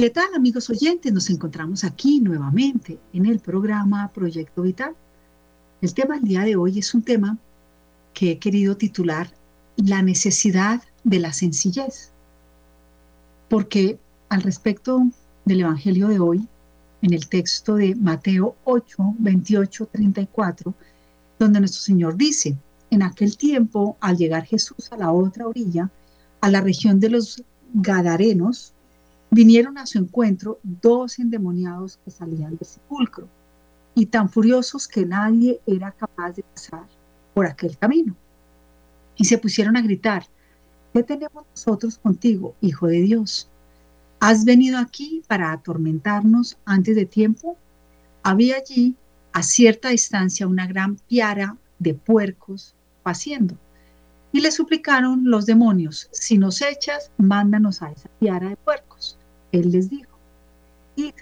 ¿Qué tal amigos oyentes? Nos encontramos aquí nuevamente en el programa Proyecto Vital. El tema del día de hoy es un tema que he querido titular La necesidad de la sencillez. Porque al respecto del Evangelio de hoy, en el texto de Mateo 8, 28, 34, donde nuestro Señor dice, en aquel tiempo, al llegar Jesús a la otra orilla, a la región de los Gadarenos, vinieron a su encuentro dos endemoniados que salían del sepulcro, y tan furiosos que nadie era capaz de pasar por aquel camino. Y se pusieron a gritar, ¿qué tenemos nosotros contigo, Hijo de Dios? ¿Has venido aquí para atormentarnos antes de tiempo? Había allí, a cierta distancia, una gran piara de puercos paciendo. Y le suplicaron los demonios, si nos echas, mándanos a esa piara de puercos. Él les dijo, y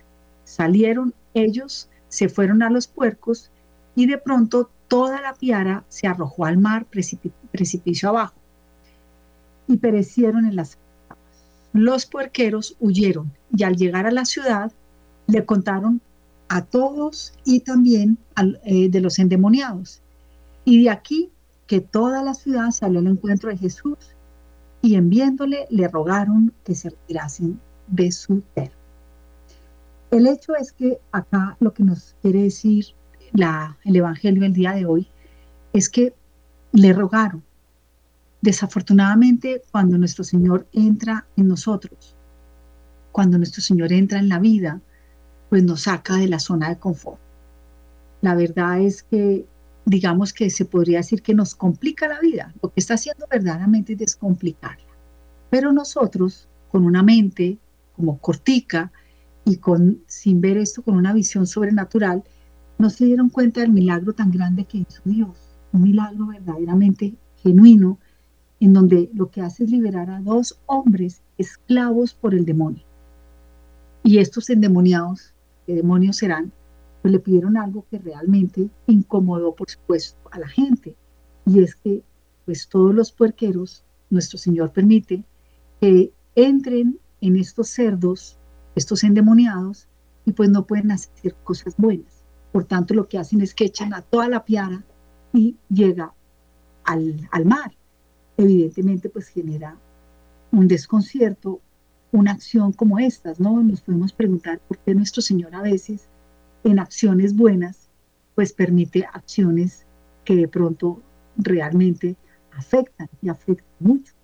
salieron ellos, se fueron a los puercos, y de pronto toda la piara se arrojó al mar precipicio abajo, y perecieron en las aguas. Los puerqueros huyeron, y al llegar a la ciudad, le contaron a todos y también eh, de los endemoniados. Y de aquí que toda la ciudad salió al encuentro de Jesús y en viéndole le rogaron que se retirasen de su ser. El hecho es que acá lo que nos quiere decir la, el Evangelio el día de hoy es que le rogaron. Desafortunadamente, cuando nuestro Señor entra en nosotros, cuando nuestro Señor entra en la vida, pues nos saca de la zona de confort. La verdad es que digamos que se podría decir que nos complica la vida. Lo que está haciendo verdaderamente es descomplicarla. Pero nosotros, con una mente como cortica y con, sin ver esto con una visión sobrenatural, no se dieron cuenta del milagro tan grande que hizo Dios. Un milagro verdaderamente genuino, en donde lo que hace es liberar a dos hombres esclavos por el demonio. Y estos endemoniados, ¿qué demonios serán? pues le pidieron algo que realmente incomodó, por supuesto, a la gente. Y es que, pues todos los puerqueros, nuestro Señor permite que entren en estos cerdos, estos endemoniados, y pues no pueden hacer cosas buenas. Por tanto, lo que hacen es que echan a toda la piara y llega al, al mar. Evidentemente, pues genera un desconcierto, una acción como estas, ¿no? Nos podemos preguntar por qué nuestro Señor a veces en acciones buenas, pues permite acciones que de pronto realmente afectan y afectan mucho.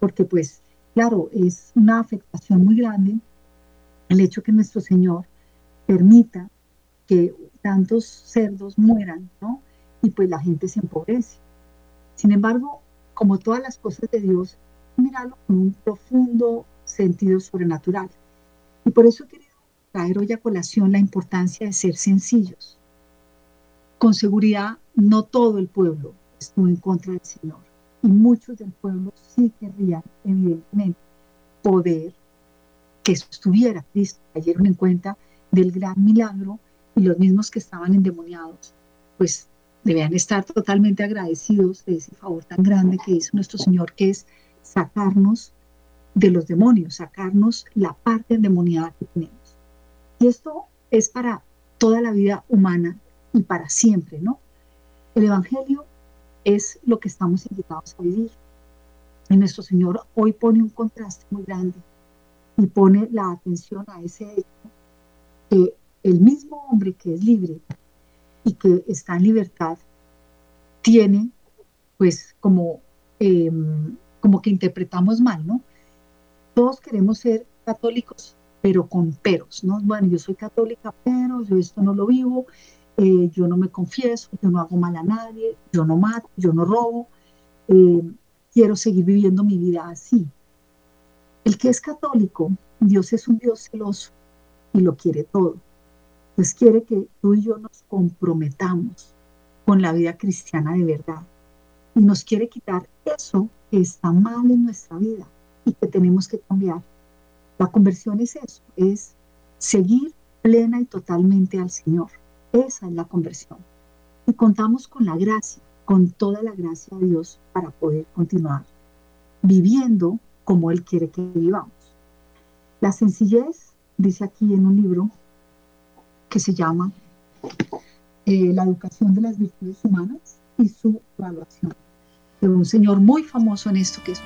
Porque pues, claro, es una afectación muy grande el hecho que nuestro Señor permita que tantos cerdos mueran, ¿no? Y pues la gente se empobrece. Sin embargo, como todas las cosas de Dios, mirarlo con un profundo sentido sobrenatural. Y por eso querido traer hoy a colación la importancia de ser sencillos. Con seguridad, no todo el pueblo estuvo en contra del Señor y muchos del pueblo sí querrían, evidentemente, poder que estuviera Cristo, cayeron en cuenta del gran milagro y los mismos que estaban endemoniados, pues debían estar totalmente agradecidos de ese favor tan grande que hizo nuestro Señor, que es sacarnos de los demonios, sacarnos la parte endemoniada que tenemos. Y esto es para toda la vida humana y para siempre, ¿no? El Evangelio es lo que estamos invitados a vivir. Y nuestro Señor hoy pone un contraste muy grande y pone la atención a ese hecho que el mismo hombre que es libre y que está en libertad tiene, pues, como, em, como que interpretamos mal, ¿no? Todos queremos ser católicos pero con peros, ¿no? Bueno, yo soy católica, pero yo esto no lo vivo, eh, yo no me confieso, yo no hago mal a nadie, yo no mato, yo no robo, eh, quiero seguir viviendo mi vida así. El que es católico, Dios es un Dios celoso y lo quiere todo. Pues quiere que tú y yo nos comprometamos con la vida cristiana de verdad. Y nos quiere quitar eso que está mal en nuestra vida y que tenemos que cambiar la conversión es eso, es seguir plena y totalmente al Señor. Esa es la conversión. Y contamos con la gracia, con toda la gracia de Dios para poder continuar viviendo como Él quiere que vivamos. La sencillez dice aquí en un libro que se llama eh, La educación de las virtudes humanas y su evaluación, de un señor muy famoso en esto que es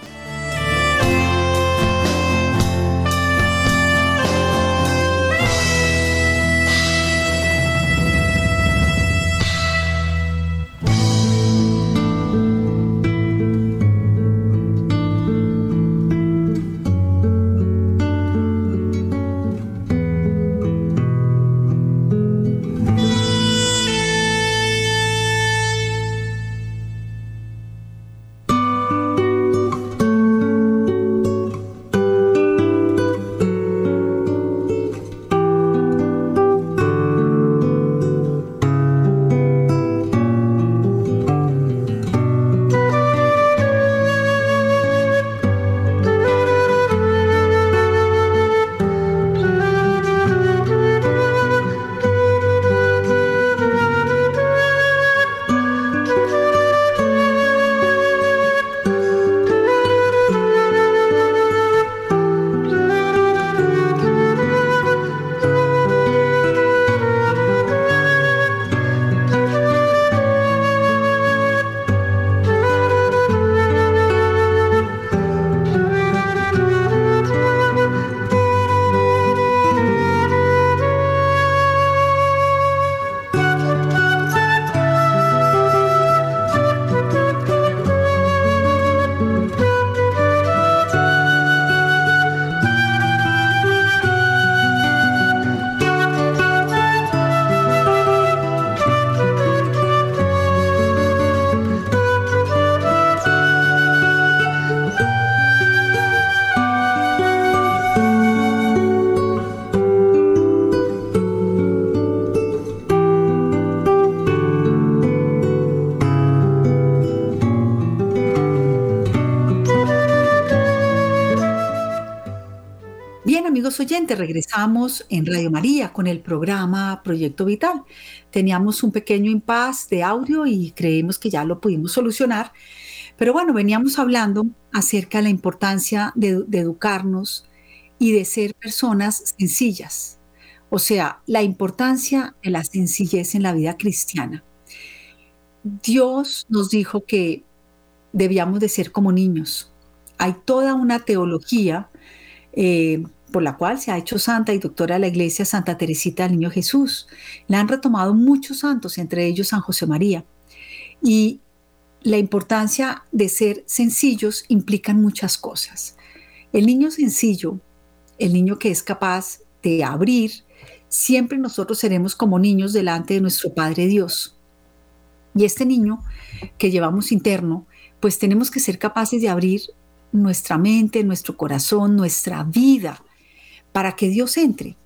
oyentes, regresamos en Radio María con el programa Proyecto Vital. Teníamos un pequeño impas de audio y creemos que ya lo pudimos solucionar. Pero bueno, veníamos hablando acerca de la importancia de, de educarnos y de ser personas sencillas. O sea, la importancia de la sencillez en la vida cristiana. Dios nos dijo que debíamos de ser como niños. Hay toda una teología eh, por la cual se ha hecho santa y doctora de la Iglesia Santa Teresita del Niño Jesús. La han retomado muchos santos, entre ellos San José María. Y la importancia de ser sencillos implican muchas cosas. El niño sencillo, el niño que es capaz de abrir, siempre nosotros seremos como niños delante de nuestro Padre Dios. Y este niño que llevamos interno, pues tenemos que ser capaces de abrir nuestra mente, nuestro corazón, nuestra vida para que Dios entre.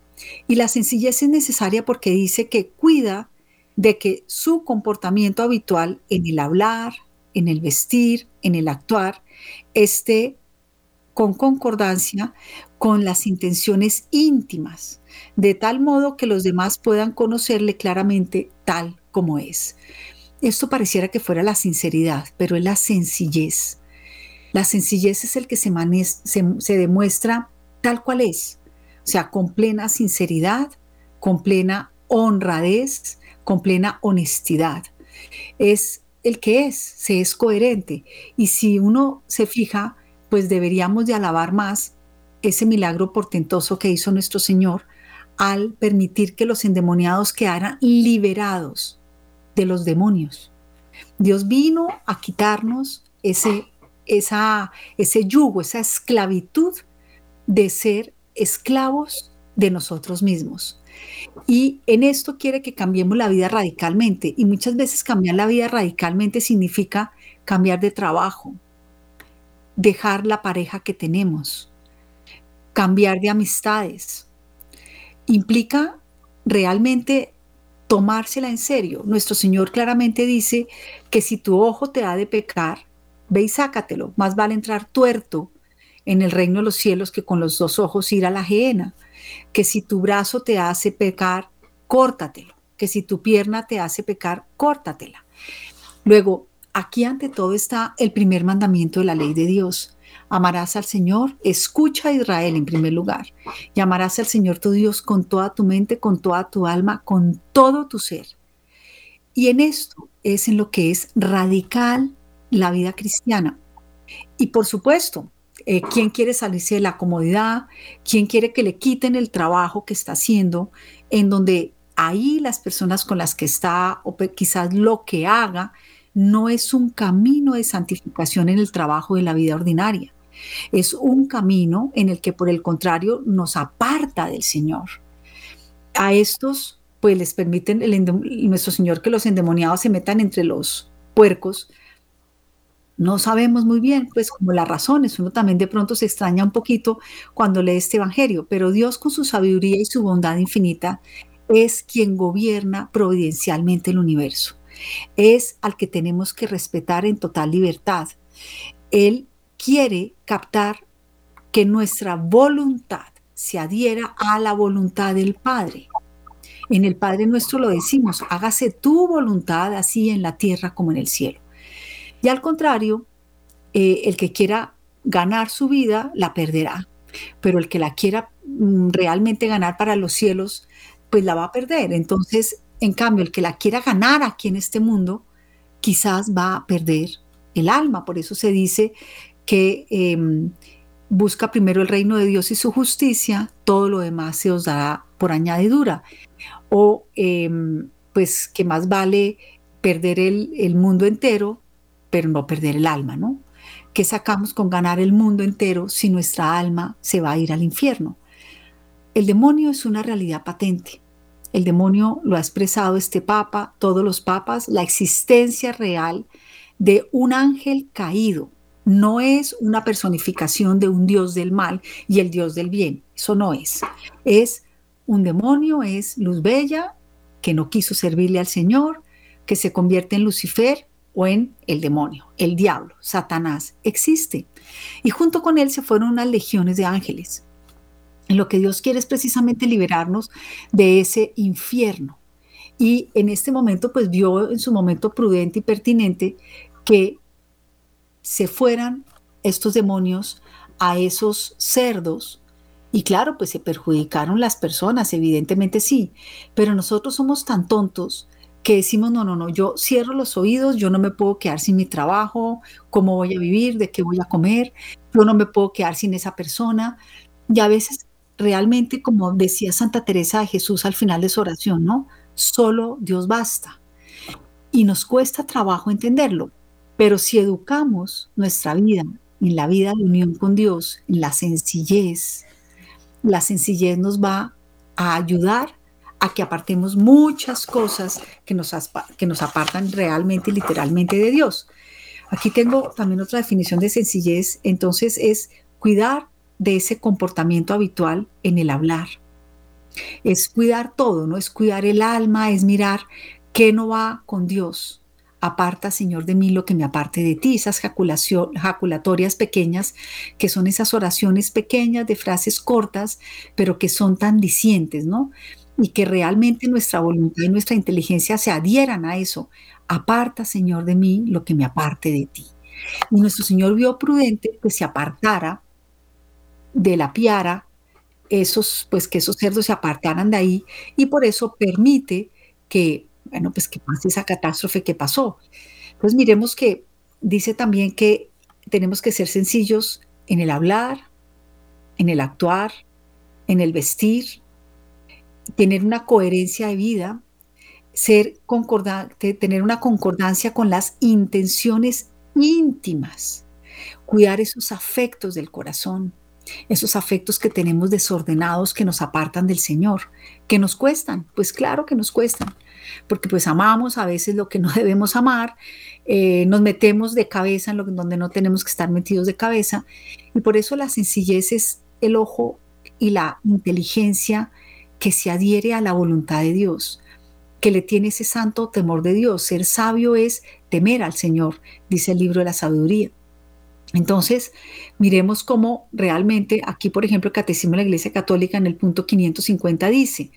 Y la sencillez es necesaria porque dice que cuida de que su comportamiento habitual en el hablar, en el vestir, en el actuar, esté con concordancia con las intenciones íntimas, de tal modo que los demás puedan conocerle claramente tal como es. Esto pareciera que fuera la sinceridad, pero es la sencillez. La sencillez es el que se, se demuestra tal cual es, sea, con plena sinceridad, con plena honradez, con plena honestidad. Es el que es, se es coherente. Y si uno se fija, pues deberíamos de alabar más ese milagro portentoso que hizo nuestro Señor al permitir que los endemoniados quedaran liberados de los demonios. Dios vino a quitarnos ese, ese yugo, esa esclavitud de ser esclavos de nosotros mismos. Y en esto quiere que cambiemos la vida radicalmente. Y muchas veces cambiar la vida radicalmente significa cambiar de trabajo, dejar la pareja que tenemos, cambiar de amistades. Implica realmente tomársela en serio. Nuestro Señor claramente dice que si tu ojo te da de pecar, ve y sácatelo. Más vale entrar tuerto en el reino de los cielos que con los dos ojos ir a la ajena, que si tu brazo te hace pecar, córtatelo, que si tu pierna te hace pecar, córtatela. Luego, aquí ante todo está el primer mandamiento de la ley de Dios. Amarás al Señor, escucha a Israel en primer lugar, y amarás al Señor tu Dios con toda tu mente, con toda tu alma, con todo tu ser. Y en esto es en lo que es radical la vida cristiana. Y por supuesto, eh, ¿quién quiere salirse de la comodidad? ¿Quién quiere que le quiten el trabajo que está haciendo? En donde ahí las personas con las que está, o quizás lo que haga, no es un camino de santificación en el trabajo de la vida ordinaria. Es un camino en el que, por el contrario, nos aparta del Señor. A estos, pues les permiten nuestro Señor que los endemoniados se metan entre los puercos. No sabemos muy bien, pues, como las razones. Uno también de pronto se extraña un poquito cuando lee este Evangelio, pero Dios con su sabiduría y su bondad infinita es quien gobierna providencialmente el universo. Es al que tenemos que respetar en total libertad. Él quiere captar que nuestra voluntad se adhiera a la voluntad del Padre. En el Padre nuestro lo decimos, hágase tu voluntad así en la tierra como en el cielo. Y al contrario, eh, el que quiera ganar su vida la perderá, pero el que la quiera mm, realmente ganar para los cielos, pues la va a perder. Entonces, en cambio, el que la quiera ganar aquí en este mundo, quizás va a perder el alma. Por eso se dice que em, busca primero el reino de Dios y su justicia, todo lo demás se os dará por añadidura. O em, pues que más vale perder el, el, mundo entero, pero no perder el alma, ¿no? ¿Qué sacamos con ganar el mundo entero si nuestra alma se va a ir al infierno? El demonio es una realidad patente. El demonio lo ha expresado este papa, todos los papas, la existencia real de un ángel caído, no es una personificación de un dios del mal y el dios del bien. Eso no es. Es un demonio, es luz bella que no quiso servirle al Señor, que se convierte en Lucifer o en el demonio, el diablo, Satanás. Existe. Y junto con él se fueron unas legiones de ángeles. Lo que Dios quiere es precisamente liberarnos de ese infierno. Y en este momento, pues vio en su momento prudente y pertinente que se fueran estos demonios a esos cerdos. Y claro, pues se perjudicaron las personas, evidentemente sí, pero nosotros somos tan tontos que decimos, no, no, no, yo cierro los oídos, yo no me puedo quedar sin mi trabajo, cómo voy a vivir, de qué voy a comer, yo no me puedo quedar sin esa persona. Y a veces realmente, como decía Santa Teresa de Jesús al final de su oración, ¿no? Solo Dios basta. Y nos cuesta trabajo entenderlo. Pero si educamos nuestra vida en la vida de unión con Dios, en la sencillez, la sencillez nos va a ayudar a que apartemos muchas cosas que nos, que nos apartan realmente y literalmente de Dios. Aquí tengo también otra definición de sencillez, entonces es cuidar de ese comportamiento habitual en el hablar. Es cuidar todo, no es cuidar el alma, es mirar qué no va con Dios, Aparta, Señor, de mí lo que me aparte de ti, esas jaculatorias pequeñas, que son esas oraciones pequeñas de frases cortas, pero que son tan dicientes, ¿no? Y que realmente nuestra voluntad y nuestra inteligencia se adhieran a eso. Aparta, Señor, de mí lo que me aparte de ti. Y nuestro Señor vio prudente que se apartara de la piara, esos, pues que esos cerdos se apartaran de ahí, y por eso permite que bueno, pues que pase esa catástrofe que pasó. Pues miremos que dice también que tenemos que ser sencillos en el hablar, en el actuar, en el vestir, tener una coherencia de vida, ser concordante, tener una concordancia con las intenciones íntimas, cuidar esos afectos del corazón, esos afectos que tenemos desordenados que nos apartan del Señor, que nos cuestan, pues claro que nos cuestan, porque pues amamos a veces lo que no debemos amar, eh, nos metemos de cabeza en lo donde no tenemos que estar metidos de cabeza, y por eso la sencillez es el ojo y la inteligencia que se adhiere a la voluntad de Dios, que le tiene ese santo temor de Dios. Ser sabio es temer al Señor, dice el libro de la sabiduría. Entonces, miremos cómo realmente aquí, por ejemplo, el Catecismo de la Iglesia Católica en el punto 550 dice,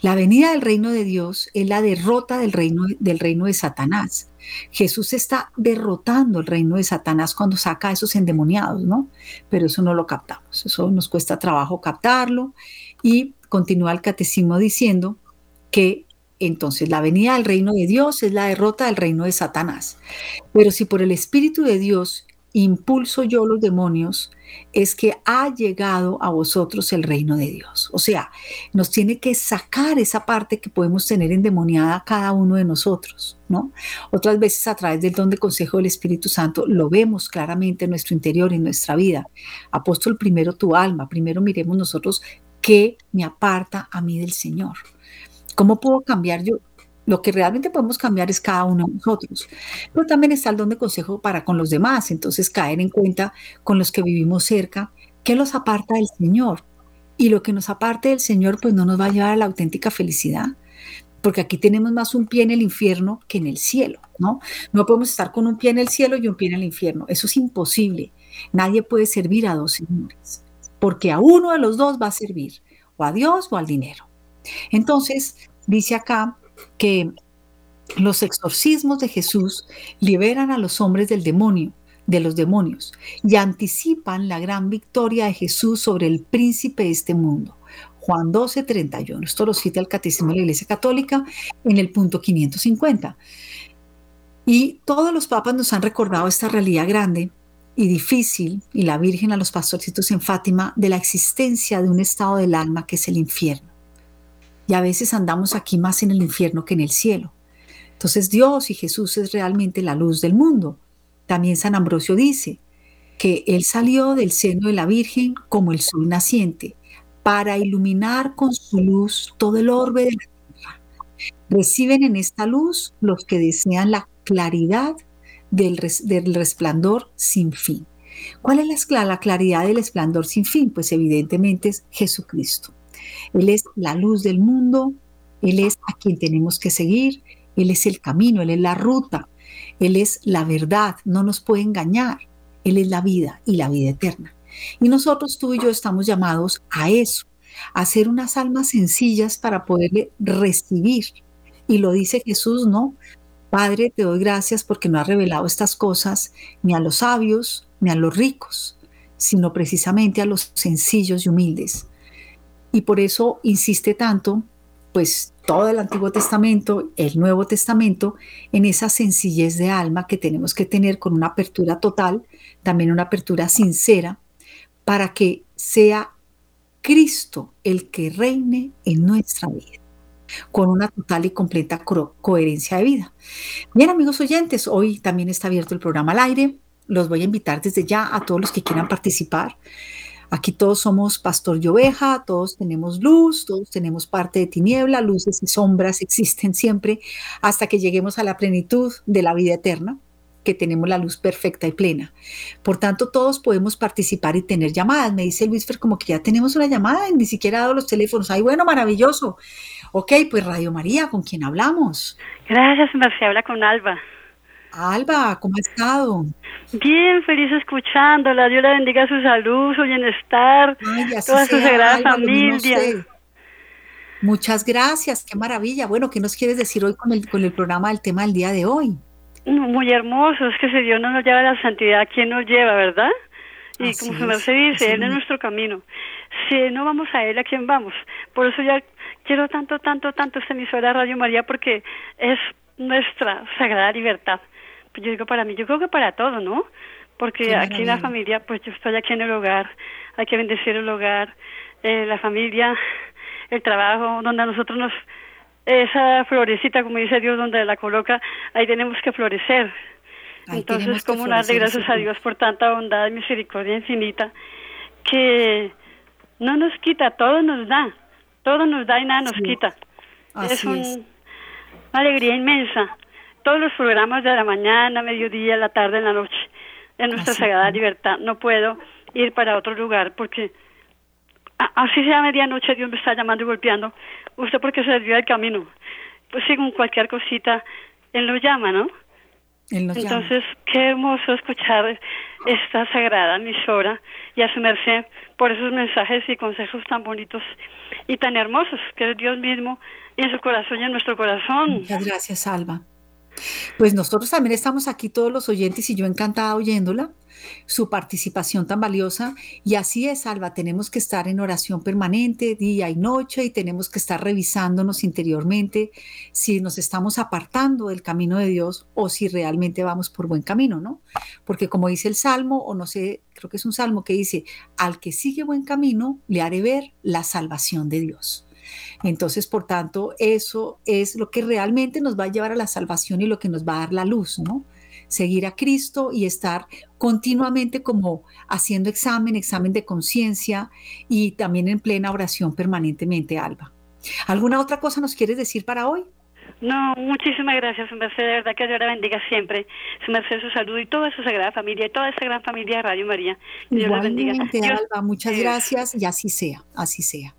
la venida del reino de Dios es la derrota del reino, del reino de Satanás. Jesús está derrotando el reino de Satanás cuando saca a esos endemoniados, ¿no? Pero eso no lo captamos, eso nos cuesta trabajo captarlo y continúa el catecismo diciendo que entonces la venida del reino de Dios es la derrota del reino de Satanás. Pero si por el Espíritu de Dios impulso yo los demonios, es que ha llegado a vosotros el reino de Dios. O sea, nos tiene que sacar esa parte que podemos tener endemoniada cada uno de nosotros, ¿no? Otras veces a través del don de consejo del Espíritu Santo lo vemos claramente en nuestro interior, en nuestra vida. Apóstol, primero tu alma, primero miremos nosotros qué me aparta a mí del Señor. ¿Cómo puedo cambiar yo? Lo que realmente podemos cambiar es cada uno de nosotros. Pero también está el don de consejo para con los demás. Entonces, caer en cuenta con los que vivimos cerca, qué los aparta del Señor. Y lo que nos aparte del Señor, pues no nos va a llevar a la auténtica felicidad. Porque aquí tenemos más un pie en el infierno que en el cielo, ¿no? No podemos estar con un pie en el cielo y un pie en el infierno. Eso es imposible. Nadie puede servir a dos señores. Porque a uno de los dos va a servir, o a Dios o al dinero. Entonces, dice acá que los exorcismos de Jesús liberan a los hombres del demonio, de los demonios, y anticipan la gran victoria de Jesús sobre el príncipe de este mundo. Juan 12, 31. Esto lo cita el Catecismo de la Iglesia Católica en el punto 550. Y todos los papas nos han recordado esta realidad grande y difícil, y la Virgen a los pastorcitos en Fátima, de la existencia de un estado del alma que es el infierno y a veces andamos aquí más en el infierno que en el cielo. Entonces Dios y Jesús es realmente la luz del mundo. También San Ambrosio dice que Él salió del seno de la Virgen como el sol naciente para iluminar con su luz todo el orbe de la tierra. Reciben en esta luz los que desean la claridad del, resplandor sin fin. ¿Cuál es la, la claridad del resplandor sin fin? Pues evidentemente es Jesucristo. Él es la luz del mundo, Él es a quien tenemos que seguir, Él es el camino, Él es la ruta, Él es la verdad, no nos puede engañar, Él es la vida y la vida eterna. Y nosotros, tú y yo, estamos llamados a eso, a ser unas almas sencillas para poderle recibir. Y lo dice Jesús, ¿no? Padre, te doy gracias porque no has revelado estas cosas ni a los sabios ni a los ricos, sino precisamente a los sencillos y humildes. Y por eso insiste tanto, pues todo el Antiguo Testamento, el Nuevo Testamento, en esa sencillez de alma que tenemos que tener con una apertura total, también una apertura sincera, para que sea Cristo el que reine en nuestra vida con una total y completa coherencia de vida. Bien, amigos oyentes, hoy también está abierto el programa al aire. Los voy a invitar desde ya a todos los que quieran participar. Aquí todos somos pastor y oveja, todos tenemos luz, todos tenemos parte de tiniebla, luces y sombras existen siempre hasta que lleguemos a la plenitud de la vida eterna, que tenemos la luz perfecta y plena. Por tanto, todos podemos participar y tener llamadas. Me dice Luis Fer como que ya tenemos una llamada y ni siquiera ha dado los teléfonos. Ay, bueno, maravilloso. Ok, pues Radio María, ¿con quién hablamos? Gracias, Marcia, habla con Alba. Alba, ¿cómo ha estado? Bien, feliz escuchándola. Dios la bendiga su salud, su bienestar, toda su sagrada familia. Muchas gracias, qué maravilla. Bueno, ¿qué nos quieres decir hoy con el, con el programa del tema del día de hoy? Muy hermoso, es que si Dios no nos lleva a la santidad, ¿quién nos lleva, verdad? Y como se dice, Él es nuestro camino. Si no vamos a Él, ¿a quién vamos? Por eso ya quiero tanto, tanto, tanto esta emisora Radio María, porque es nuestra sagrada libertad yo digo para mí, yo creo que para todo, ¿no? Porque aquí en la familia, pues yo estoy aquí en el hogar, hay que bendecir el hogar, eh, la familia, el trabajo, donde a nosotros nos, esa florecita, como dice Dios, donde la coloca, ahí tenemos que florecer. Entonces, como darle gracias a Dios por tanta bondad y misericordia infinita, que no nos quita, todo nos da, todo nos da y nada nos quita. es, una alegría inmensa todos los programas de la mañana, mediodía, la tarde, en la noche, en nuestra sagrada libertad. No puedo ir para otro lugar porque así sea medianoche, Dios me está llamando y golpeando. Usted porque se desvió del camino. Pues según cualquier cosita, Él lo llama, ¿no? Entonces, qué hermoso escuchar esta sagrada emisora y a su merced por esos mensajes y consejos tan bonitos y tan hermosos que es Dios mismo y en su corazón y en nuestro corazón. Muchas gracias, Alba. Pues nosotros también estamos aquí todos los oyentes y yo encantada oyéndola su participación tan valiosa. Y así es, Alba, tenemos que estar en oración permanente día y noche y tenemos que estar revisándonos interiormente si nos estamos apartando del camino de Dios o si realmente vamos por buen camino, ¿no? Porque como dice el Salmo, o no sé, creo que es un Salmo que dice, al que sigue buen camino, le haré ver la salvación de Dios. Entonces, por tanto, eso es lo que realmente nos va a llevar a la salvación y lo que nos va a dar la luz, ¿no? seguir a Cristo y estar continuamente como haciendo examen, examen de conciencia y también en plena oración permanentemente, Alba. ¿Alguna otra cosa nos quieres decir para hoy? No, muchísimas gracias, su merced, de verdad que Dios la bendiga siempre, su merced, su salud y toda su sagrada familia y toda esa gran familia de Radio María. Dios la bendiga. Alba, muchas gracias y así sea, así sea.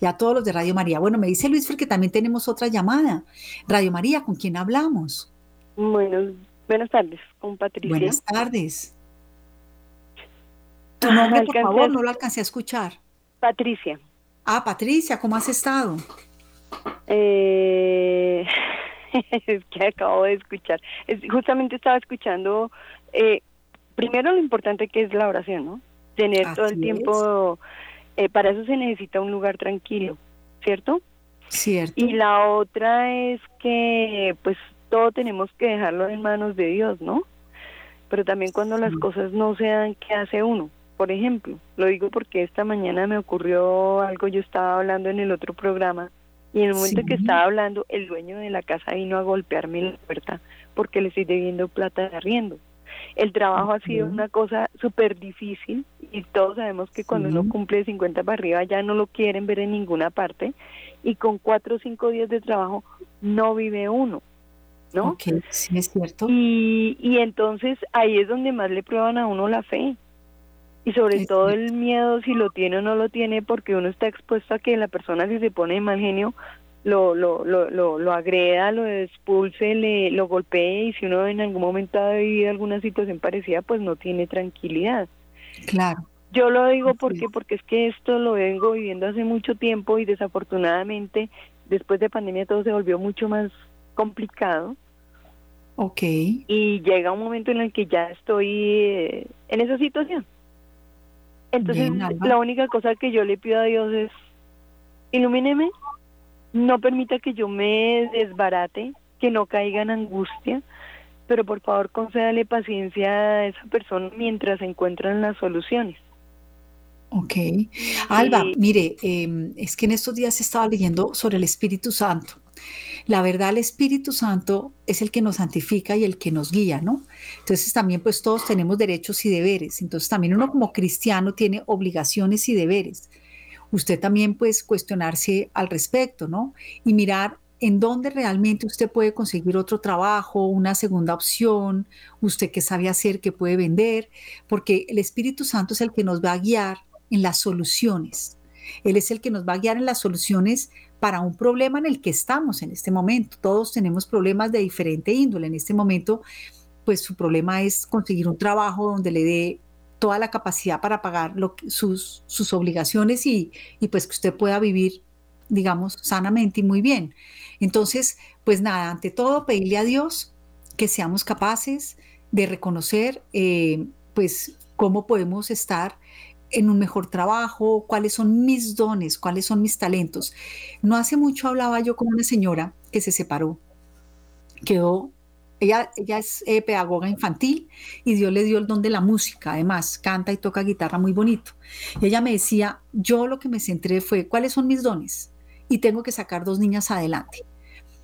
Y a todos los de Radio María. Bueno, me dice Luis que también tenemos otra llamada. Radio María, ¿con quién hablamos? Bueno, Buenas tardes, con Patricia. Buenas tardes. Tu nombre, por favor, no lo alcancé a escuchar. Patricia. Ah, Patricia, ¿cómo has estado? Eh, es que acabo de escuchar. justamente estaba escuchando, eh, primero lo importante que es la oración, ¿no? Tener todo el tiempo, eh, para eso se necesita un lugar tranquilo, ¿cierto? Cierto. Y la otra es que, pues, todo tenemos que dejarlo en manos de Dios, ¿no? Pero también cuando las cosas no se dan, ¿qué hace uno? Por ejemplo, lo digo porque esta mañana me ocurrió algo, yo estaba hablando en el otro programa y en el momento que estaba hablando, el dueño de la casa vino a golpearme la puerta porque le estoy debiendo plata de arriendo. El trabajo ha sido una cosa súper difícil y todos sabemos que cuando uno cumple 50 para arriba ya no lo quieren ver en ninguna parte y con cuatro o cinco días de trabajo no vive uno. ¿no? sí, es cierto. Y, y entonces ahí es donde más le prueban a uno la fe. Y sobre todo el miedo si lo tiene o no lo tiene, porque uno está expuesto a que la persona si se pone de mal genio lo, lo, lo, lo, lo agreda, lo expulse, le, lo golpee y si uno en algún momento ha vivido alguna situación parecida, pues no tiene tranquilidad. Claro. Yo lo digo porque porque es que esto lo vengo viviendo hace mucho tiempo y desafortunadamente después de pandemia todo se volvió mucho más complicado. Ok. Y llega un momento en el que ya estoy eh, en esa situación. Entonces, la única cosa que yo le pido a Dios es, ilumíneme, no permita que yo me desbarate, que no caiga en angustia, pero por favor concédale paciencia a esa persona mientras se encuentran las soluciones. Ok. Alba, mire, em, es que en estos días estaba leyendo sobre el Espíritu Santo la verdad, el Espíritu Santo es el que nos santifica y el que nos guía, ¿no? Entonces también pues todos tenemos derechos y deberes. Entonces también uno como cristiano tiene obligaciones y deberes. Usted también pues cuestionarse al respecto, ¿no? Y mirar en dónde realmente usted puede conseguir otro trabajo, una segunda opción, usted qué sabe hacer, qué puede vender, porque el Espíritu Santo es el que nos va a guiar en las soluciones. Él es el que nos va a guiar en las soluciones para un problema en el que estamos en este momento. Todos tenemos problemas de diferente índole. En este momento, pues su problema es conseguir un trabajo donde le dé toda la capacidad para pagar sus, sus obligaciones y, y pues que usted pueda vivir, digamos, sanamente y muy bien. Entonces, pues nada, ante todo, pedirle a Dios que seamos capaces de reconocer, eh, pues, cómo podemos estar en un mejor trabajo, cuáles son mis dones, cuáles son mis talentos. No hace mucho hablaba yo con una señora que se separó, quedó, ella, ella es eh, pedagoga infantil y Dios le dio el don de la música, además canta y toca guitarra muy bonito. Y ella me decía, yo lo que me centré fue, ¿cuáles son mis dones? Y tengo que sacar dos niñas adelante.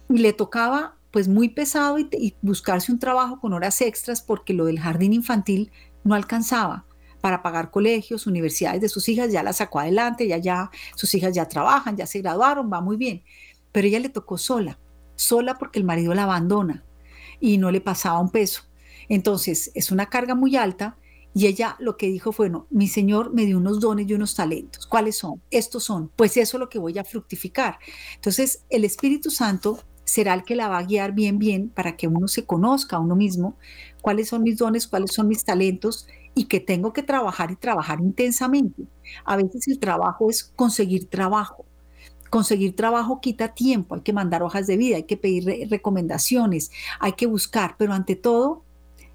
Y le tocaba pues muy pesado y buscarse un trabajo con horas extras porque lo del jardín infantil no alcanzaba para pagar colegios, universidades de sus hijas, ya la sacó adelante, ya, ya, sus hijas ya trabajan, ya se graduaron, va muy bien. Pero ella le tocó sola, sola porque el marido la abandona y no le pasaba un peso. Entonces, es una carga muy alta y ella lo que dijo fue, no, mi Señor me dio unos dones y unos talentos. ¿Cuáles son? Estos son. Pues eso es lo que voy a fructificar. Entonces, el Espíritu Santo será el que la va a guiar bien, bien, para que uno se conozca a uno mismo, cuáles son mis dones, cuáles son mis talentos y que tengo que trabajar y trabajar intensamente. A veces el trabajo es conseguir trabajo. Conseguir trabajo quita tiempo, hay que mandar hojas de vida, hay que pedir recomendaciones, hay que buscar, pero ante todo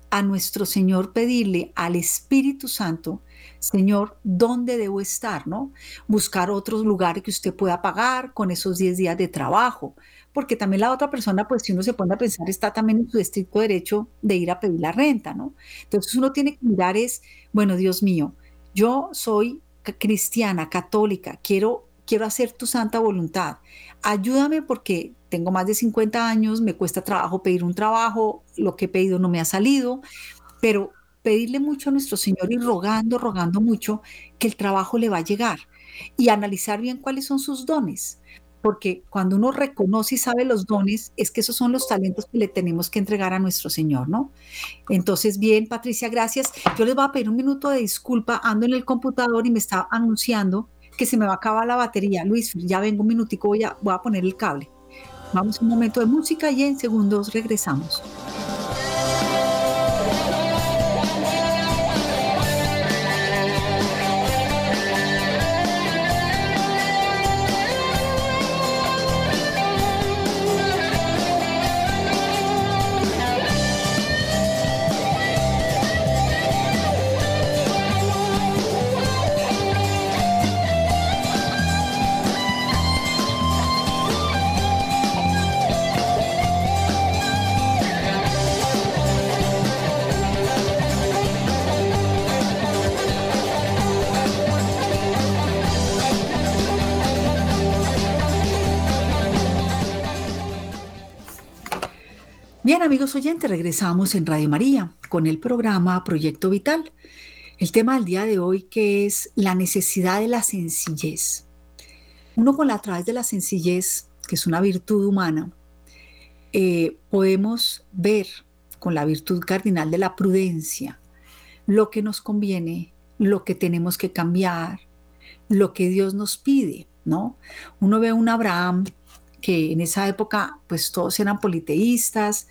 a nuestro Señor pedirle al Espíritu Santo, Señor, ¿dónde debo estar? ¿No? Buscar otros lugares que usted pueda pagar con esos 10 días de trabajo, porque también la otra persona, pues si uno se pone a pensar, está también en su estricto derecho de ir a pedir la renta, ¿no? Entonces uno tiene que mirar es, bueno, Dios mío, yo soy cristiana, católica, quiero, quiero hacer tu santa voluntad. Ayúdame porque tengo más de 50 años, me cuesta trabajo pedir un trabajo, lo que he pedido no me ha salido, pero pedirle mucho a nuestro Señor y rogando, rogando mucho que el trabajo le va a llegar y analizar bien cuáles son sus dones, porque cuando uno reconoce y sabe los dones, es que esos son los talentos que le tenemos que entregar a nuestro Señor, ¿no? Entonces, bien, Patricia, gracias. Yo les voy a pedir un minuto de disculpa, ando en el computador y me está anunciando que se me va a acabar la batería. Luis, ya vengo un minutico, voy a, voy a poner el cable. Vamos un momento de música y en segundos regresamos. Amigos oyentes, regresamos en Radio María con el programa Proyecto Vital. El tema del día de hoy que es la necesidad de la sencillez. Uno con la a través de la sencillez, que es una virtud humana, eh, podemos ver con la virtud cardinal de la prudencia lo que nos conviene, lo que tenemos que cambiar, lo que Dios nos pide, ¿no? Uno ve un Abraham que en esa época pues todos eran politeístas,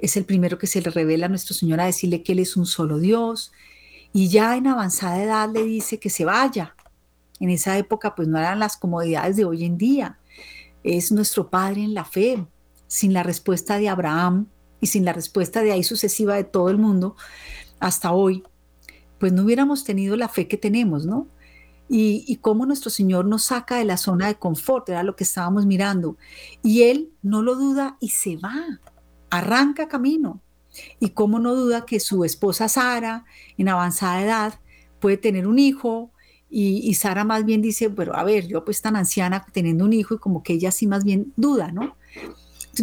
es el primero que se le revela a nuestro Señor a decirle que Él es un solo Dios, y ya en avanzada edad le dice que se vaya. En esa época pues no eran las comodidades de hoy en día, es nuestro Padre en la fe, sin la respuesta de Abraham y sin la respuesta de ahí sucesiva de todo el mundo hasta hoy, pues no hubiéramos tenido la fe que tenemos, ¿no? y, cómo nuestro Señor nos saca de la zona de confort, era lo que estábamos mirando. Y Él no lo duda y se va, arranca camino. Y cómo no duda que su esposa Sara, en avanzada edad, puede tener un hijo. Y, Sara más bien dice, pero a ver, yo pues tan anciana teniendo un hijo y como que ella sí más bien duda, ¿no?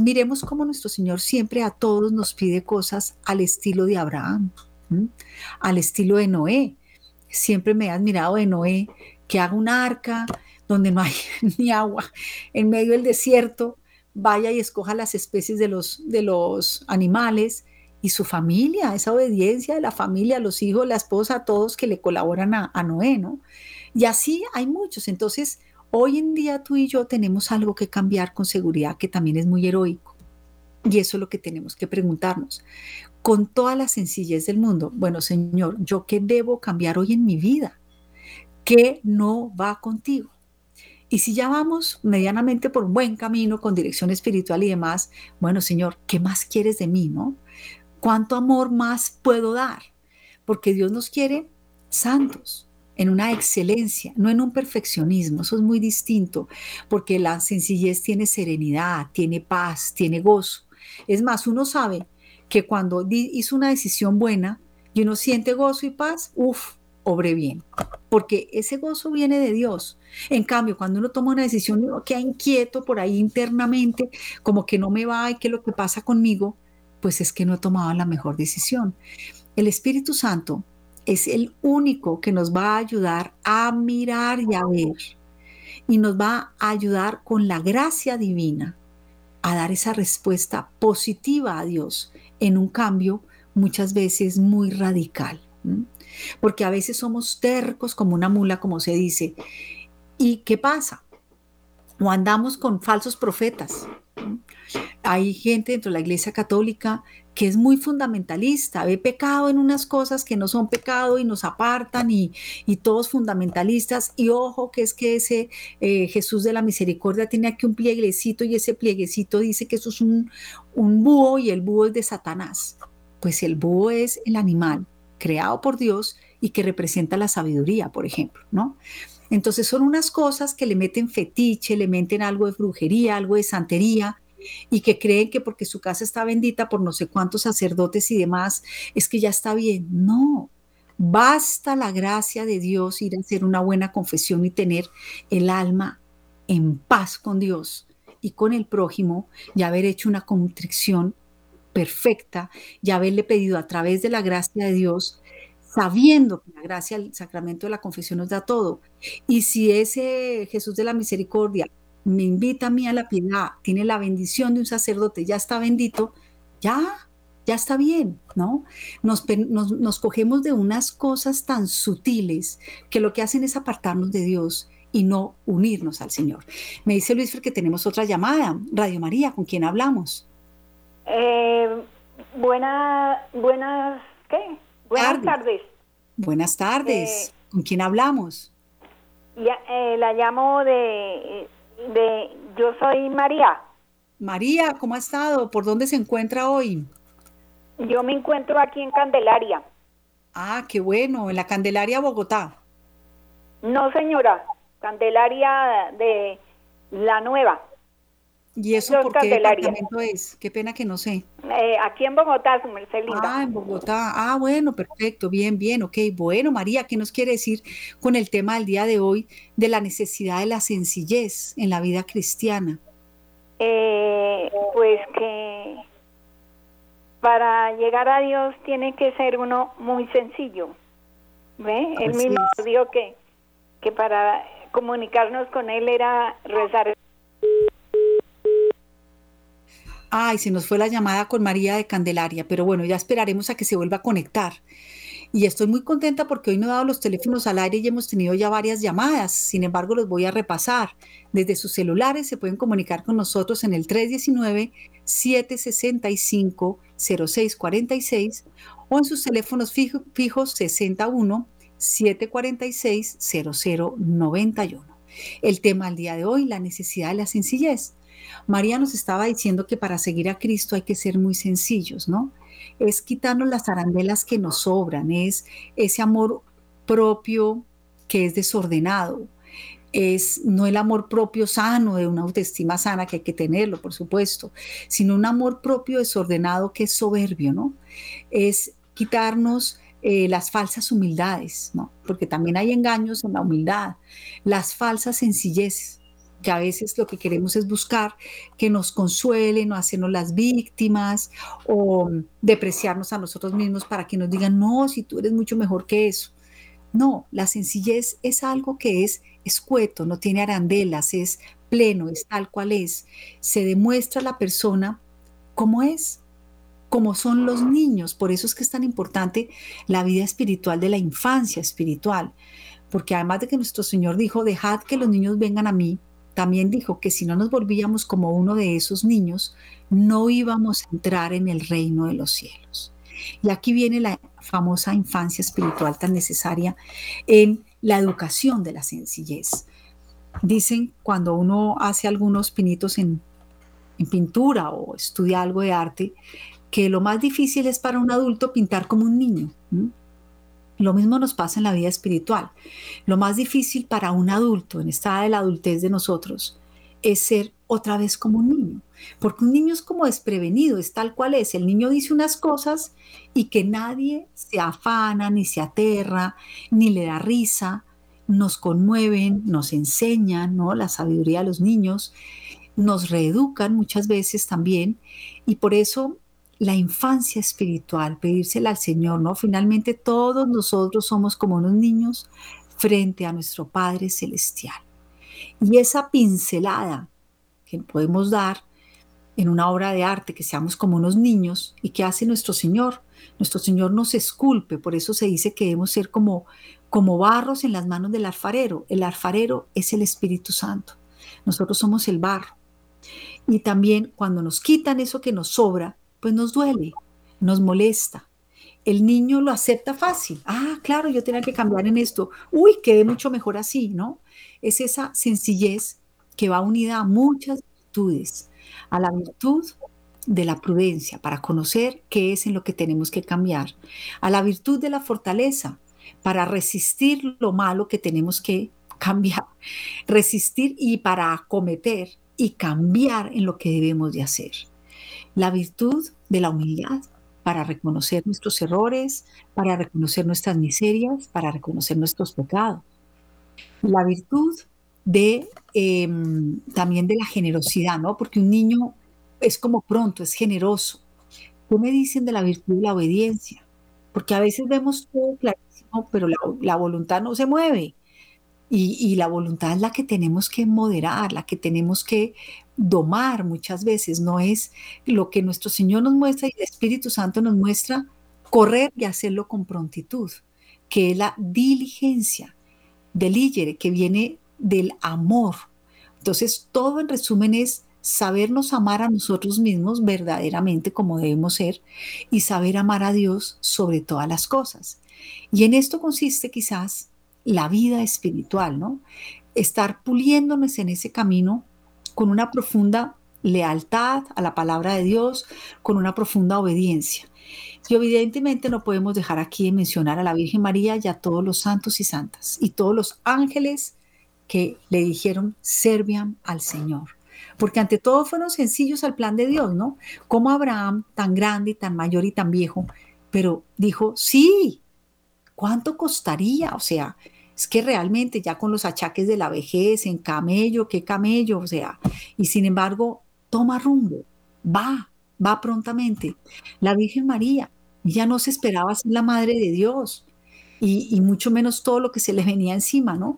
Miremos cómo nuestro Señor siempre a todos nos pide cosas al estilo de Abraham, al estilo de Noé siempre me he admirado de Noé, que haga un arca donde no hay ni agua, en medio del desierto, vaya y escoja las especies de los, de los animales y su familia, esa obediencia de la familia, los hijos, la esposa, todos que le colaboran a, a Noé, ¿no? Y así hay muchos. Entonces, hoy en día tú y yo tenemos algo que cambiar con seguridad que también es muy heroico. Y eso es lo que tenemos que preguntarnos con toda la sencillez del mundo. Bueno, Señor, ¿yo qué debo cambiar hoy en mi vida? ¿Qué no va contigo? Y si ya vamos medianamente por un buen camino con dirección espiritual y demás, bueno, Señor, ¿qué más quieres de mí, no? ¿Cuánto amor más puedo dar? Porque Dios nos quiere santos, en una excelencia, no en un perfeccionismo. Eso es muy distinto, porque la sencillez tiene serenidad, tiene paz, tiene gozo. Es más, uno sabe que cuando hizo una decisión buena y uno siente gozo y paz, uff, obre bien, porque ese gozo viene de Dios. En cambio, cuando uno toma una decisión uno queda inquieto por ahí internamente, como que no me va y qué es lo que pasa conmigo, pues es que no he tomado la mejor decisión. El Espíritu Santo es el único que nos va a ayudar a mirar y a ver y nos va a ayudar con la gracia divina a dar esa respuesta positiva a Dios en un cambio muchas veces muy radical. Porque a veces somos tercos como una mula, como se dice. ¿Y qué pasa? O andamos con falsos profetas, Hay gente dentro de la Iglesia Católica que es muy fundamentalista, ve pecado en unas cosas que no son pecado y nos apartan y, todos fundamentalistas. Y ojo que es que ese eh, Jesús de la Misericordia tiene aquí un plieguecito y ese plieguecito dice que eso es un, un búho y el búho es de Satanás. Pues el búho es el animal creado por Dios y que representa la sabiduría, por ejemplo, ¿no? Entonces son unas cosas que le meten fetiche, le meten algo de brujería, algo de santería, y que creen que porque su casa está bendita por no sé cuántos sacerdotes y demás, es que ya está bien. No, basta la gracia de Dios ir a hacer una buena confesión y tener el alma en paz con Dios y con el prójimo y haber hecho una contrición perfecta y haberle pedido a través de la gracia de Dios sabiendo que la gracia, el sacramento de la confesión nos da todo. Y si ese Jesús de la misericordia me invita a mí a la piedad, tiene la bendición de un sacerdote, ya está bendito, ya, ya está bien, ¿no? Nos, nos, cogemos de unas cosas tan sutiles que lo que hacen es apartarnos de Dios y no unirnos al Señor. Me dice Luis que tenemos otra llamada, Radio María, ¿con quién hablamos? Eh, buenas, ¿qué? Buenas tardes. Buenas tardes. Eh, ¿Con quién hablamos? Ya, eh, la llamo de, de, yo soy María. María, ¿cómo ha estado? ¿Por dónde se encuentra hoy? Yo me encuentro aquí en Candelaria. Ah, qué bueno, en la Candelaria, Bogotá. No, señora, Candelaria de la Nueva. ¿Y eso por qué departamento es? Qué pena que no sé. Eh, aquí en Bogotá, su merced Ah, en Bogotá. Ah, bueno, perfecto, bien, bien, ok. Bueno, María, ¿qué nos quiere decir con el tema del día de hoy de la necesidad de la sencillez en la vida cristiana? Eh, pues que para llegar a Dios tiene que ser uno muy sencillo. ¿Ve? Él mismo dijo que, que para comunicarnos con Él era rezar Ay, se nos fue la llamada con María de Candelaria, pero bueno, ya esperaremos a que se vuelva a conectar. Y estoy muy contenta porque hoy no he dado los teléfonos al aire y hemos tenido ya varias llamadas. Sin embargo, los voy a repasar. Desde sus celulares se pueden comunicar con nosotros en el 319-765-0646 o en sus teléfonos fijos 61 746 0091. El tema al día de hoy, la necesidad de la sencillez. María nos estaba diciendo que para seguir a Cristo hay que ser muy sencillos, ¿no? Es quitarnos las arandelas que nos sobran, es ese amor propio que es desordenado, es no el amor propio sano de una autoestima sana que hay que tenerlo, por supuesto, sino un amor propio desordenado que es soberbio, ¿no? Es quitarnos eh, las falsas humildades, ¿no? Porque también hay engaños en la humildad, las falsas sencilleces que a veces lo que queremos es buscar que nos consuelen o hacernos las víctimas o depreciarnos a nosotros mismos para que nos digan, no, si tú eres mucho mejor que eso. No, la sencillez es algo que es escueto, no tiene arandelas, es pleno, es tal cual es. Se demuestra la persona como es, como son los niños. Por eso es que es tan importante la vida espiritual de la infancia espiritual. Porque además de que nuestro Señor dijo, dejad que los niños vengan a mí, también dijo que si no nos volvíamos como uno de esos niños, no íbamos a entrar en el reino de los cielos. Y aquí viene la famosa infancia espiritual tan necesaria en la educación de la sencillez. Dicen cuando uno hace algunos pinitos en, pintura o estudia algo de arte, que lo más difícil es para un adulto pintar como un niño. Lo mismo nos pasa en la vida espiritual. Lo más difícil para un adulto en esta edad de la adultez de nosotros es ser otra vez como un niño, porque un niño es como desprevenido, es tal cual es. El niño dice unas cosas y que nadie se afana, ni se aterra, ni le da risa, nos conmueven, nos enseñan, ¿no? La sabiduría de los niños, nos reeducan muchas veces también, y por eso la infancia espiritual, pedírsela al Señor, ¿no? Finalmente todos nosotros somos como unos niños frente a nuestro Padre Celestial. Y esa pincelada que podemos dar en una obra de arte, que seamos como unos niños, y que hace nuestro Señor. Nuestro Señor nos esculpe, por eso se dice que debemos ser como, como barros en las manos del alfarero. El alfarero es el Espíritu Santo. Nosotros somos el barro. Y también cuando nos quitan eso que nos sobra, pues nos duele, nos molesta. El niño lo acepta fácil. Ah, claro, yo tenía que cambiar en esto. Uy, quedé mucho mejor así, ¿no? Es esa sencillez que va unida a muchas virtudes, a la virtud de la prudencia para conocer qué es en lo que tenemos que cambiar, a la virtud de la fortaleza para resistir lo malo que tenemos que cambiar, resistir y para acometer y cambiar en lo que debemos de hacer. La virtud de la humildad para reconocer nuestros errores, para reconocer nuestras miserias, para reconocer nuestros pecados. La virtud de em, también de la generosidad, ¿no? Porque un niño es como pronto, es generoso. ¿Qué me dicen de la virtud de la obediencia? Porque a veces vemos todo clarísimo, pero la voluntad no se mueve. Y, la voluntad es la que tenemos que moderar, la que tenemos que domar muchas veces, no es lo que nuestro Señor nos muestra y el Espíritu Santo nos muestra, correr y hacerlo con prontitud, que es la diligencia, del que viene del amor. Entonces, todo en resumen es sabernos amar a nosotros mismos verdaderamente como debemos ser y saber amar a Dios sobre todas las cosas. Y en esto consiste quizás la vida espiritual, ¿no? Estar puliéndonos en ese camino con una profunda lealtad a la palabra de Dios, con una profunda obediencia. Y evidentemente no podemos dejar aquí de mencionar a la Virgen María y a todos los santos y santas y todos los ángeles que le dijeron servian al Señor. Porque ante todo fueron sencillos al plan de Dios, ¿no? Como Abraham, tan grande y tan mayor y tan viejo, pero dijo, sí, ¿cuánto costaría? O sea, es que realmente ya con los achaques de la vejez, en camello, qué camello, o sea, y sin embargo, toma rumbo, va, va prontamente. La Virgen María, ya no se esperaba ser la madre de Dios, y, mucho menos todo lo que se le venía encima, ¿no?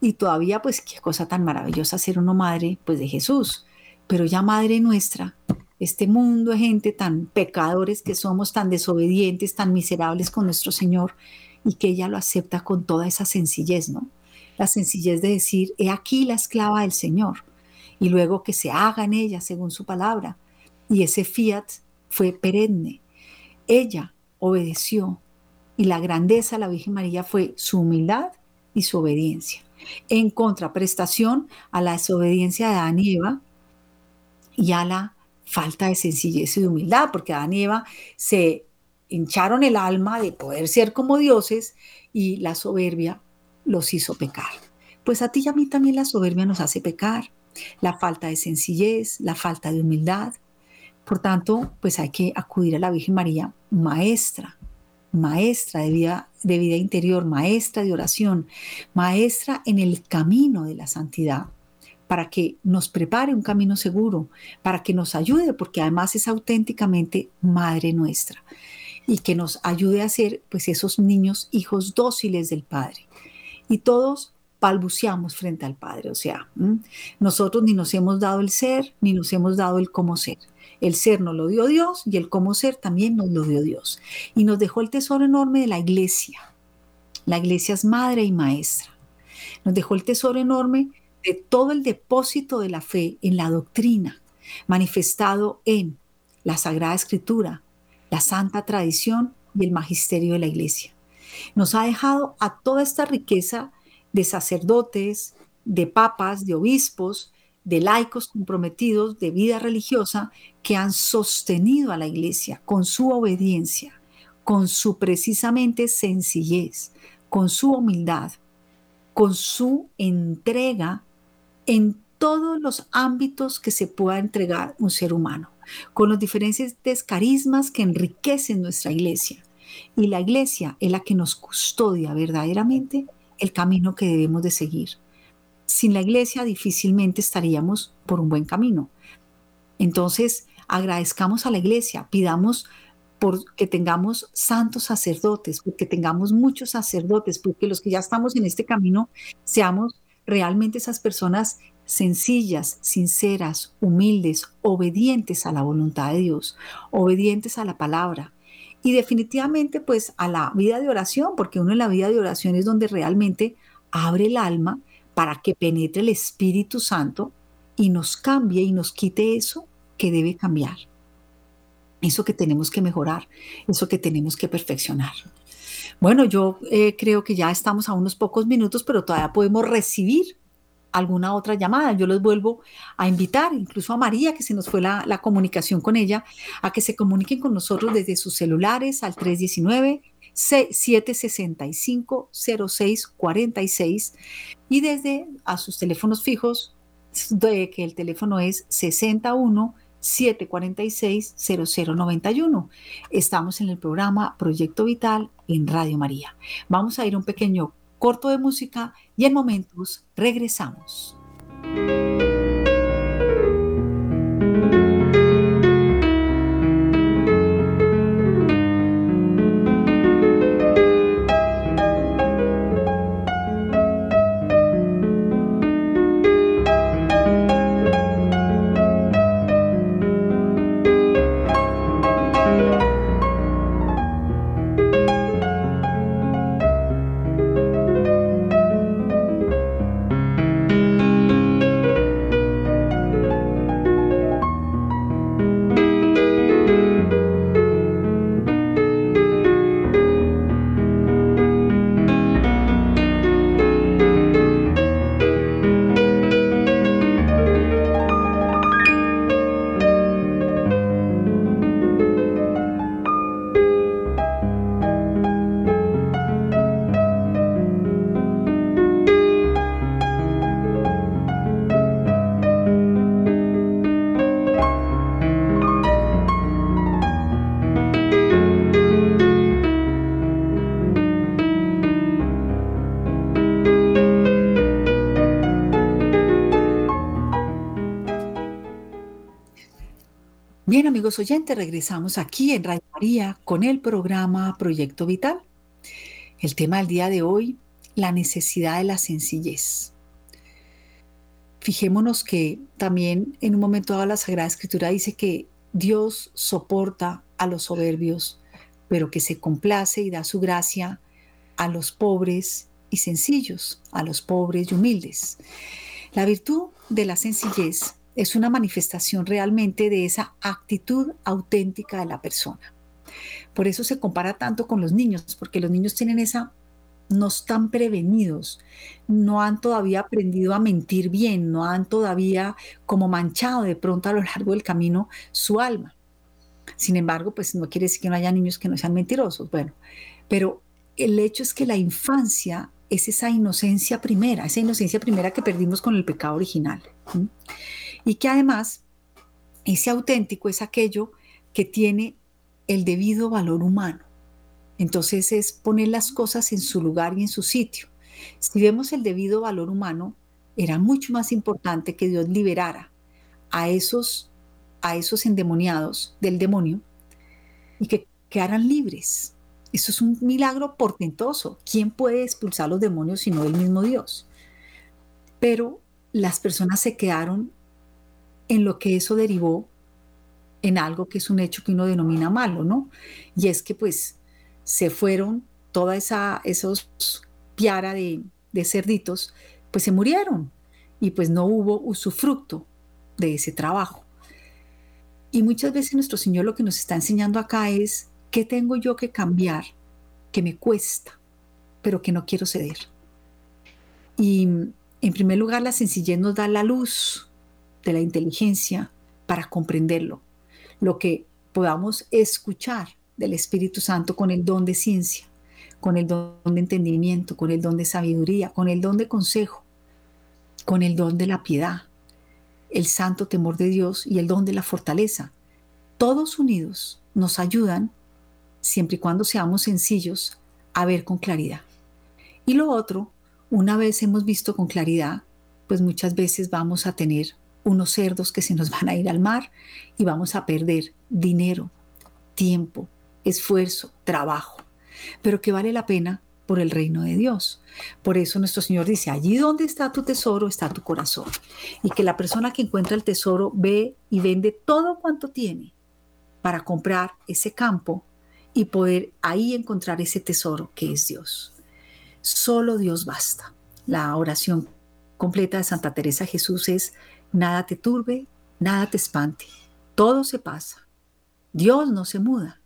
Y todavía, pues, qué cosa tan maravillosa ser una madre, pues, de Jesús, pero ya madre nuestra, este mundo de gente tan pecadores que somos, tan desobedientes, tan miserables con nuestro Señor, y que ella lo acepta con toda esa sencillez, ¿no? La sencillez de decir, he aquí la esclava del Señor, y luego que se haga en ella según su palabra. Y ese fiat fue perenne. Ella obedeció, y la grandeza de la Virgen María fue su humildad y su obediencia, en contraprestación a la desobediencia de Adán y Eva y a la falta de sencillez y de humildad, porque Adán y Eva se hincharon el alma de poder ser como dioses y la soberbia los hizo pecar. Pues a ti y a mí también la soberbia nos hace pecar, la falta de sencillez, la falta de humildad. Por tanto, pues hay que acudir a la Virgen María, maestra, maestra de vida, de vida interior, maestra de oración, maestra en el camino de la santidad, para que nos prepare un camino seguro, para que nos ayude, porque además es auténticamente Madre nuestra y que nos ayude a ser pues esos niños hijos dóciles del Padre. Y todos balbuceamos frente al Padre, o sea, nosotros ni nos hemos dado el ser, ni nos hemos dado el cómo ser. El ser nos lo dio Dios y el cómo ser también nos lo dio Dios. Y nos dejó el tesoro enorme de la iglesia. La iglesia es madre y maestra. Nos dejó el tesoro enorme de todo el depósito de la fe en la doctrina, manifestado en la Sagrada Escritura, la santa tradición y el magisterio de la iglesia. Nos ha dejado a toda esta riqueza de sacerdotes, de papas, de obispos, de laicos comprometidos de vida religiosa que han sostenido a la iglesia con su obediencia, con su precisamente sencillez, con su humildad, con su entrega en todos los ámbitos que se pueda entregar un ser humano con los diferentes carismas que enriquecen nuestra iglesia. Y la iglesia es la que nos custodia verdaderamente el camino que debemos de seguir. Sin la iglesia difícilmente estaríamos por un buen camino. Entonces, agradezcamos a la iglesia, pidamos por que tengamos santos sacerdotes, porque tengamos muchos sacerdotes, porque los que ya estamos en este camino seamos realmente esas personas sencillas, sinceras, humildes, obedientes a la voluntad de Dios, obedientes a la palabra y definitivamente pues a la vida de oración, porque uno en la vida de oración es donde realmente abre el alma para que penetre el Espíritu Santo y nos cambie y nos quite eso que debe cambiar, eso que tenemos que mejorar, eso que tenemos que perfeccionar. Bueno, yo eh, creo que ya estamos a unos pocos minutos, pero todavía podemos recibir alguna otra llamada. Yo los vuelvo a invitar, incluso a María, que se nos fue la, la comunicación con ella, a que se comuniquen con nosotros desde sus celulares al 319. 765-0646 y desde a sus teléfonos fijos, de que el teléfono es 61 746 0091. Estamos en el programa Proyecto Vital en Radio María. Vamos a ir un pequeño corto de música y en momentos regresamos. Amigos oyentes, regresamos aquí en Radio María con el programa Proyecto Vital. El tema del día de hoy, la necesidad de la sencillez. Fijémonos que también en un momento dado la Sagrada Escritura dice que Dios soporta a los soberbios, pero que se complace y da su gracia a los pobres y sencillos, a los pobres y humildes. La virtud de la sencillez es una manifestación realmente de esa actitud auténtica de la persona. Por eso se compara tanto con los niños, porque los niños tienen esa, no están prevenidos, no han todavía aprendido a mentir bien, no han todavía como manchado de pronto a lo largo del camino su alma. Sin embargo, pues no quiere decir que no haya niños que no sean mentirosos, bueno, pero el hecho es que la infancia es esa inocencia primera, esa inocencia primera que perdimos con el pecado original y que además ese auténtico es aquello que tiene el debido valor humano. Entonces es poner las cosas en su lugar y en su sitio. Si vemos el debido valor humano, era mucho más importante que Dios liberara a esos, a esos endemoniados del demonio y que quedaran libres. Eso es un milagro portentoso. ¿Quién puede expulsar los demonios sino el mismo Dios? Pero las personas se quedaron en lo que eso derivó en algo que es un hecho que uno denomina malo, ¿no? Y es que pues se fueron toda esa, esos piara de, de cerditos, pues se murieron y pues no hubo usufructo de ese trabajo. Y muchas veces nuestro Señor lo que nos está enseñando acá es, ¿qué tengo yo que cambiar que me cuesta, pero que no quiero ceder? Y en primer lugar, la sencillez nos da la luz, de la inteligencia para comprenderlo, lo que podamos escuchar del Espíritu Santo con el don de ciencia, con el don de entendimiento, con el don de sabiduría, con el don de consejo, con el don de la piedad, el santo temor de Dios y el don de la fortaleza. Todos unidos nos ayudan, siempre y cuando seamos sencillos, a ver con claridad. Y lo otro, una vez hemos visto con claridad, pues muchas veces vamos a tener unos cerdos que se nos van a ir al mar y vamos a perder dinero, tiempo, esfuerzo, trabajo, pero que vale la pena por el reino de Dios. Por eso nuestro Señor dice, allí donde está tu tesoro está tu corazón. Y que la persona que encuentra el tesoro ve y vende todo cuanto tiene para comprar ese campo y poder ahí encontrar ese tesoro que es Dios. Solo Dios basta. La oración completa de Santa Teresa Jesús es nada te turbe, nada te espante, todo se pasa. Dios no se muda,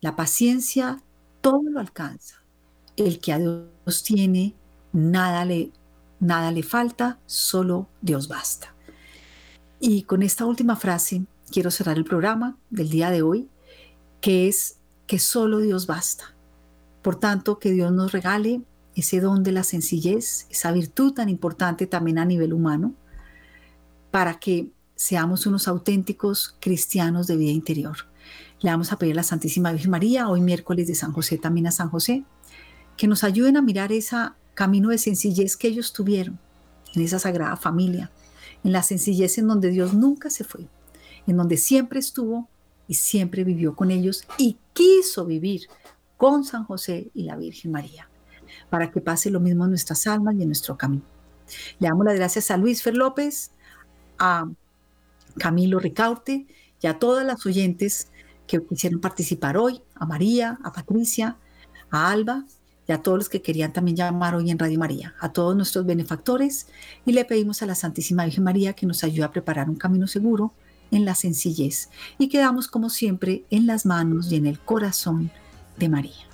la paciencia todo lo alcanza. El que a Dios tiene, nada le, nada le falta, solo Dios basta. Y con esta última frase quiero cerrar el programa del día de hoy, que es que solo Dios basta. Por tanto, que Dios nos regale ese don de la sencillez, esa virtud tan importante también a nivel humano, para que seamos unos auténticos cristianos de vida interior. Le vamos a pedir a la Santísima Virgen María, hoy miércoles de San José, también a San José, que nos ayuden a mirar ese camino de sencillez que ellos tuvieron en esa sagrada familia, en la sencillez en donde Dios nunca se fue, en donde siempre estuvo y siempre vivió con ellos y quiso vivir con San José y la Virgen María, para que pase lo mismo en nuestras almas y en nuestro camino. Le damos las gracias a Luis Fer López, a Camilo Ricaurte y a todas las oyentes que quisieron participar hoy, a María, a Patricia, a Alba y a todos los que querían también llamar hoy en Radio María, a todos nuestros benefactores y le pedimos a la Santísima Virgen María que nos ayude a preparar un camino seguro en la sencillez y quedamos como siempre en las manos y en el corazón de María.